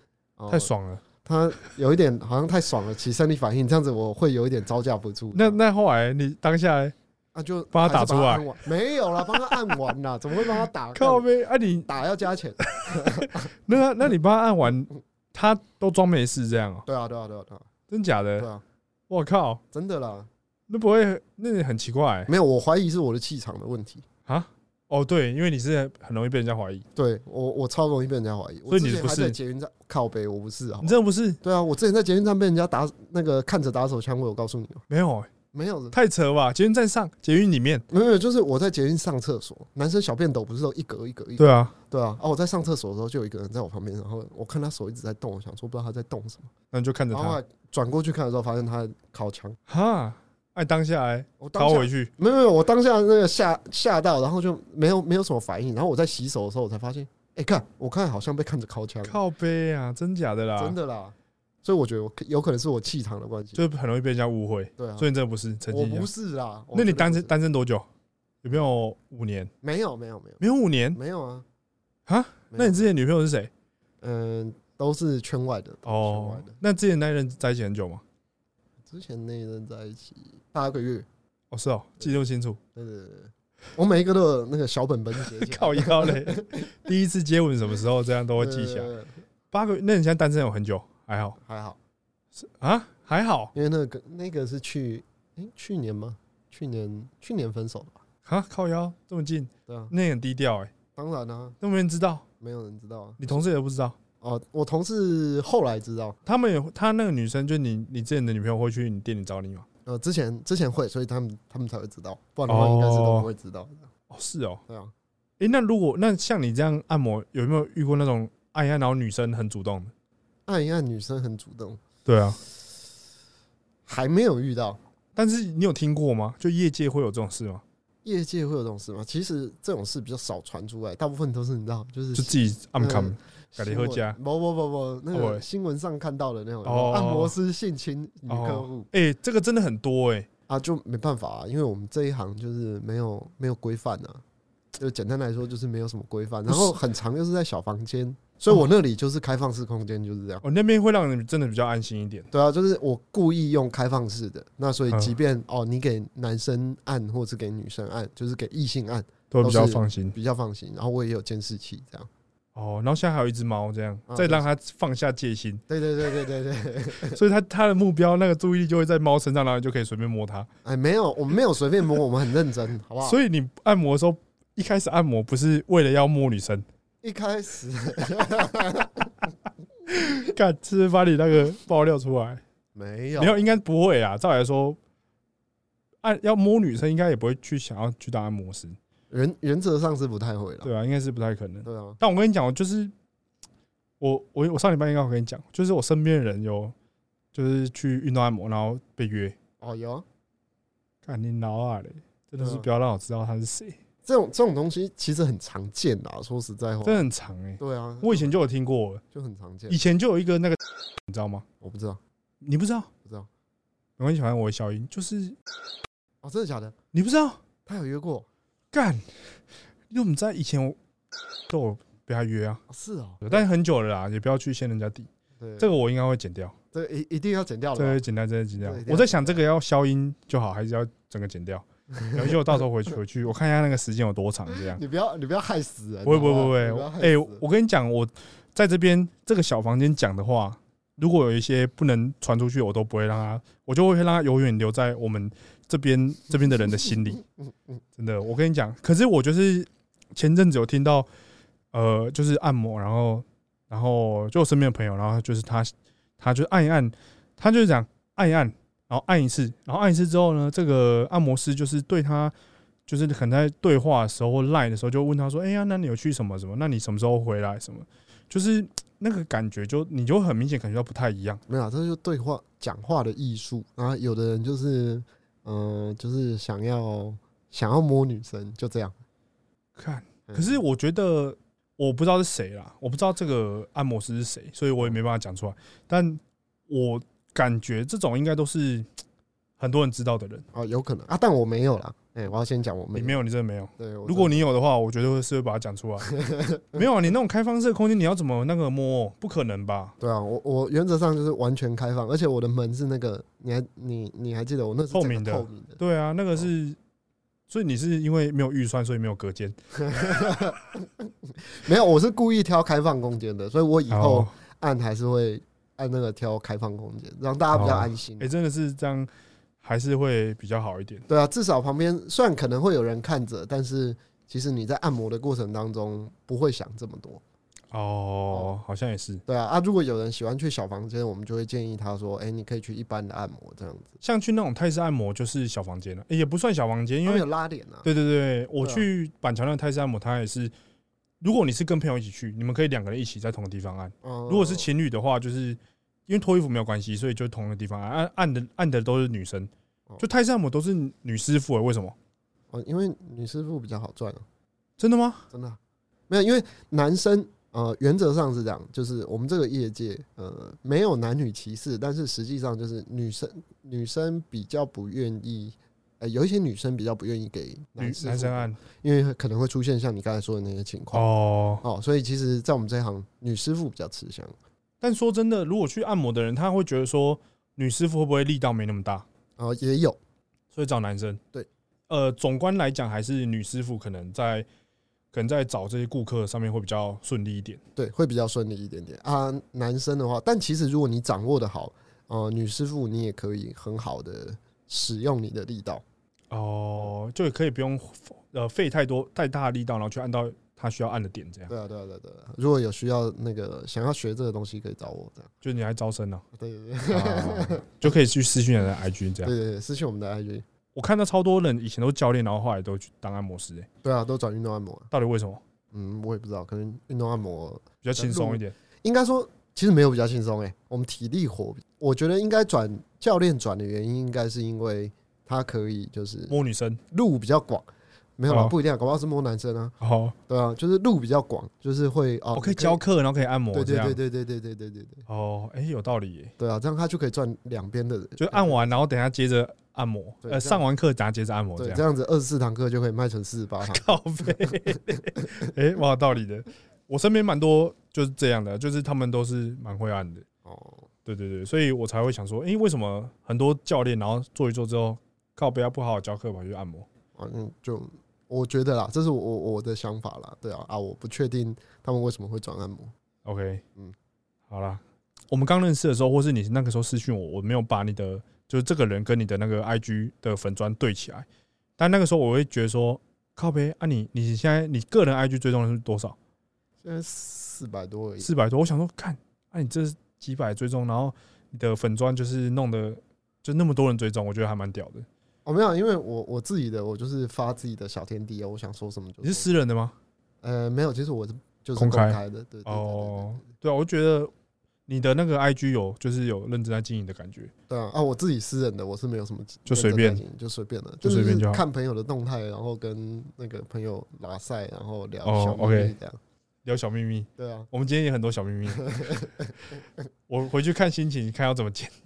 太爽了。他有一点好像太爽了，起生理反应，这样子我会有一点招架不住。那那后来你当下？那就帮他打出来，没有了，帮他按完了，怎么会帮他打？靠呗，啊你打要加钱。那那你帮他按完，他都装没事这样啊？对啊，对啊，对啊，对啊，真假的？对啊，我靠，真的啦，那不会，那很奇怪。没有，我怀疑是我的气场的问题啊。哦，对，因为你是很容易被人家怀疑。对我，我超容易被人家怀疑。所以你不是捷运站靠背，我不是啊。你真的不是？对啊，我之前在捷运站被人家打那个看着打手枪，我有告诉你吗没有。没有，太扯吧！捷运站上，捷运里面没有，就是我在捷运上厕所，男生小便斗不是都一格一格一格？对啊，对啊。啊，我在上厕所的时候，就有一个人在我旁边，然后我看他手一直在动，我想说不知道他在动什么，那你就看着他，转过去看的时候，发现他靠墙。哈，哎，当下哎，我倒回去，没有没有，我当下那个吓吓到，然后就没有没有什么反应，然后我在洗手的时候，我才发现，哎，看我看好像被看着靠墙，靠背啊，真假的啦，真的啦。所以我觉得我有可能是我气场的关系，就很容易被人家误会。对啊，所以你真的不是曾经我不是啊。那你单身单身多久？有没有五年？没有，没有，没有，没有五年？没有啊。啊？那你之前女朋友是谁？嗯，都是圈外的。哦。那之前那一任在一起很久吗？之前那一任在一起八个月。哦，是哦，记录清楚。对对对，我每一个都有那个小本本写。靠腰嘞！第一次接吻什么时候？这样都会记下。八个月？那你现在单身有很久？还好，还好，是啊，还好，因为那个那个是去，哎，去年吗？去年去年分手的吧？啊，靠腰？这么近，对啊，那很低调哎，当然啊，都没人知道，没有人知道啊，你同事也不知道？哦，我同事后来知道，他们也他那个女生，就你你之前的女朋友会去你店里找你吗？呃，之前之前会，所以他们他们才会知道，不然的话应该是都不会知道的。哦，是哦，对啊，哎，那如果那像你这样按摩，有没有遇过那种按一按然后女生很主动的？按一按，女生很主动。对啊，还没有遇到。但是你有听过吗？就业界会有这种事吗？业界会有这种事吗？其实这种事比较少传出来，大部分都是你知道，就是就自己按摩，改离合家。不不不不，那个新闻上看到的那种按摩师性侵女客户。哎，这个真的很多哎。啊，就没办法啊，因为我们这一行就是没有没有规范啊。就简单来说，就是没有什么规范，然后很长，又是在小房间。所以我那里就是开放式空间，就是这样。哦那边会让人真的比较安心一点。对啊，就是我故意用开放式的，那所以即便哦，你给男生按，或是给女生按，就是给异性按，都比较放心，比较放心。然后我也有监视器，这样。哦，然后现在还有一只猫，这样再让它放下戒心。对对对对对对。所以它它的目标那个注意力就会在猫身上，然后就可以随便摸它。哎，没有，我们没有随便摸，我们很认真，好不好？所以你按摩的时候，一开始按摩不是为了要摸女生。一开始，看是不是把你那个爆料出来？没有，没有，应该不会啊。照来说，按要摸女生，应该也不会去想要去当按摩师。原原则上是不太会了，对啊，应该是不太可能。对啊，但我跟你讲，就是我我我上礼拜应该我跟你讲，就是我身边的人有就是去运动按摩，然后被约。哦，有。看你老啊嘞，真的是不要让我知道他是谁。这种这种东西其实很常见啊，说实在话，真的很常哎。对啊，我以前就有听过，就很常见。以前就有一个那个，你知道吗？我不知道，你不知道？不知道。没关系，反正我的小音就是，哦，真的假的？你不知道？他有约过？干？因为我们在以前都有被他约啊。是哦，但是很久了啦，也不要去掀人家底。对，这个我应该会剪掉。这一一定要剪掉了。对，剪掉，真的剪掉。我在想，这个要消音就好，还是要整个剪掉？而且我到时候回去回去，我看一下那个时间有多长，这样。你不要你不要害死人。不会不会不会。哎，我跟你讲，我在这边这个小房间讲的话，如果有一些不能传出去，我都不会让他，我就会让他永远留在我们这边这边的人的心里。真的，我跟你讲。可是我就是前阵子有听到，呃，就是按摩，然后然后就我身边的朋友，然后就是他他就按一按，他就是讲按一按。然后按一次，然后按一次之后呢，这个按摩师就是对他，就是可能在对话的时候或赖的时候，就问他说：“哎呀，那你有去什么什么？那你什么时候回来？什么？”就是那个感觉，就你就很明显感觉到不太一样。没有，这就对话讲话的艺术。然后有的人就是，嗯，就是想要想要摸女生，就这样看。可是我觉得我不知道是谁啦，我不知道这个按摩师是谁，所以我也没办法讲出来。但我。感觉这种应该都是 很多人知道的人哦，有可能啊，但我没有啦。哎，我要先讲我没，你没有，你真的没有。对，如果你有的话，我觉得是会把它讲出来。没有啊，你那种开放式空间，你要怎么那个摸？不可能吧？对啊，我我原则上就是完全开放，而且我的门是那个，你还你你还记得我那是透明的？透明的。对啊，那个是，所以你是因为没有预算，所以没有隔间。没有，我是故意挑开放空间的，所以我以后按还是会。按那个挑开放空间，让大家比较安心。哎，真的是这样，还是会比较好一点。对啊，至少旁边虽然可能会有人看着，但是其实你在按摩的过程当中不会想这么多。哦，好像也是。对啊，啊，如果有人喜欢去小房间，我们就会建议他说：“哎，你可以去一般的按摩这样子。”像去那种泰式按摩就是小房间了，也不算小房间，因为有拉脸啊。对对对，我去板桥那泰式按摩，它也是。如果你是跟朋友一起去，你们可以两个人一起在同个地方按。如果是情侣的话，就是。因为脱衣服没有关系，所以就同一个地方按按按的按的都是女生，就泰式按摩都是女师傅，为什么？哦，因为女师傅比较好赚啊。真的吗？真的没有，因为男生呃原则上是这样，就是我们这个业界呃没有男女歧视，但是实际上就是女生女生比较不愿意，呃有一些女生比较不愿意给男男生按，因为可能会出现像你刚才说的那些情况哦哦，所以其实，在我们这一行，女师傅比较吃香。但说真的，如果去按摩的人，他会觉得说女师傅会不会力道没那么大？啊，也有，所以找男生。对，呃，总观来讲，还是女师傅可能在可能在找这些顾客上面会比较顺利一点。对，会比较顺利一点点啊。男生的话，但其实如果你掌握的好，呃，女师傅你也可以很好的使用你的力道。哦，就可以不用呃费太多太大的力道，然后去按到。他需要按的点这样。对啊，对啊，对啊，对啊。如果有需要那个想要学这个东西，可以找我这样。就你还招生呢？对对对，就可以去私讯你的 IG 这样。对对对，私讯我们的 IG。我看到超多人以前都教练，然后后来都去当按摩师哎。对啊，都转运动按摩。到底为什么？嗯，我也不知道，可能运动按摩比较轻松一点。应该说，其实没有比较轻松哎。我们体力活，我觉得应该转教练转的原因，应该是因为他可以就是摸女生路比较广。没有啊，不一定，搞不好是摸男生啊。哦，对啊，就是路比较广，就是会哦，我可以教课，然后可以按摩，对对对对对对对对对对。哦，哎，有道理。对啊，这样他就可以赚两边的人，就按完，然后等下接着按摩，呃，上完课等下接着按摩，这样这样子二十四堂课就可以卖成四十八堂。靠背，哎，蛮有道理的。我身边蛮多。就是这样的，就是他们都是蛮会按的。哦，对对对，所以我才会想说，哎，为什么很多教练然后做一做之后，靠背啊不好好教课跑去按摩？嗯，就我觉得啦，这是我我的想法啦。对啊啊，我不确定他们为什么会转按摩。OK，嗯，好啦，我们刚认识的时候，或是你那个时候私讯我，我没有把你的就是这个人跟你的那个 IG 的粉砖对起来，但那个时候我会觉得说，靠背啊，你你现在你个人 IG 追踪的是多少？现在四百多而已。四百多，我想说，看，啊，你这几百追踪，然后你的粉砖就是弄的就那么多人追踪，我觉得还蛮屌的。哦，没有，因为我我自己的我就是发自己的小天地啊，我想说什么就。你是私人的吗？呃，没有，其实我是就是公开的，对哦，对啊，我觉得你的那个 IG 有就是有认真在经营的感觉。对啊，啊，我自己私人的我是没有什么，就随便，就随便的，就随便就看朋友的动态，然后跟那个朋友拉赛，然后聊小秘密这样，聊小秘密。对啊，我们今天也很多小秘密，我回去看心情，看要怎么剪。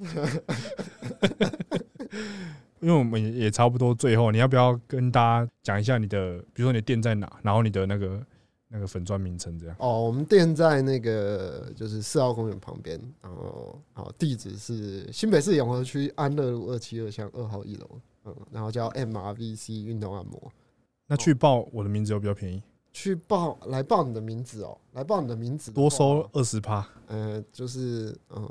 因为我们也差不多，最后你要不要跟大家讲一下你的，比如说你的店在哪，然后你的那个那个粉砖名称这样？哦，我们店在那个就是四号公园旁边，然后好地址是新北市永和区安乐路二七二巷二号一楼，嗯，然后叫 MRVC 运动按摩。那去报我的名字有比较便宜？去报来报你的名字哦，来报你的名字多收二十趴，呃，就是呃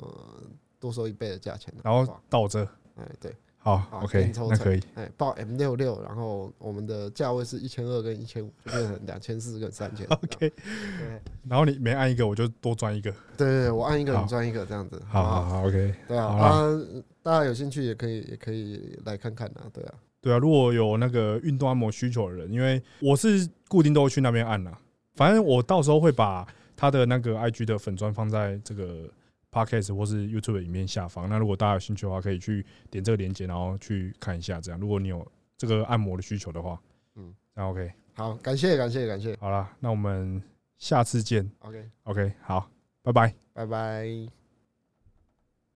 多收一倍的价钱，然后倒着，哎对。好，OK，那可以。哎，报 M 六六，然后我们的价位是一千二跟一千五，就变成两千四跟三千。OK，对。然后你每按一个，我就多赚一个。对对，我按一个你赚一个，这样子。好好好，OK。对啊，啊，大家有兴趣也可以也可以来看看啊，对啊。对啊，如果有那个运动按摩需求的人，因为我是固定都会去那边按呐，反正我到时候会把他的那个 IG 的粉砖放在这个。Podcast 或是 YouTube 的影片下方，那如果大家有兴趣的话，可以去点这个链接，然后去看一下。这样，如果你有这个按摩的需求的话，嗯，那 OK，好，感谢，感谢，感谢。好了，那我们下次见。OK，OK，好，拜拜，拜拜。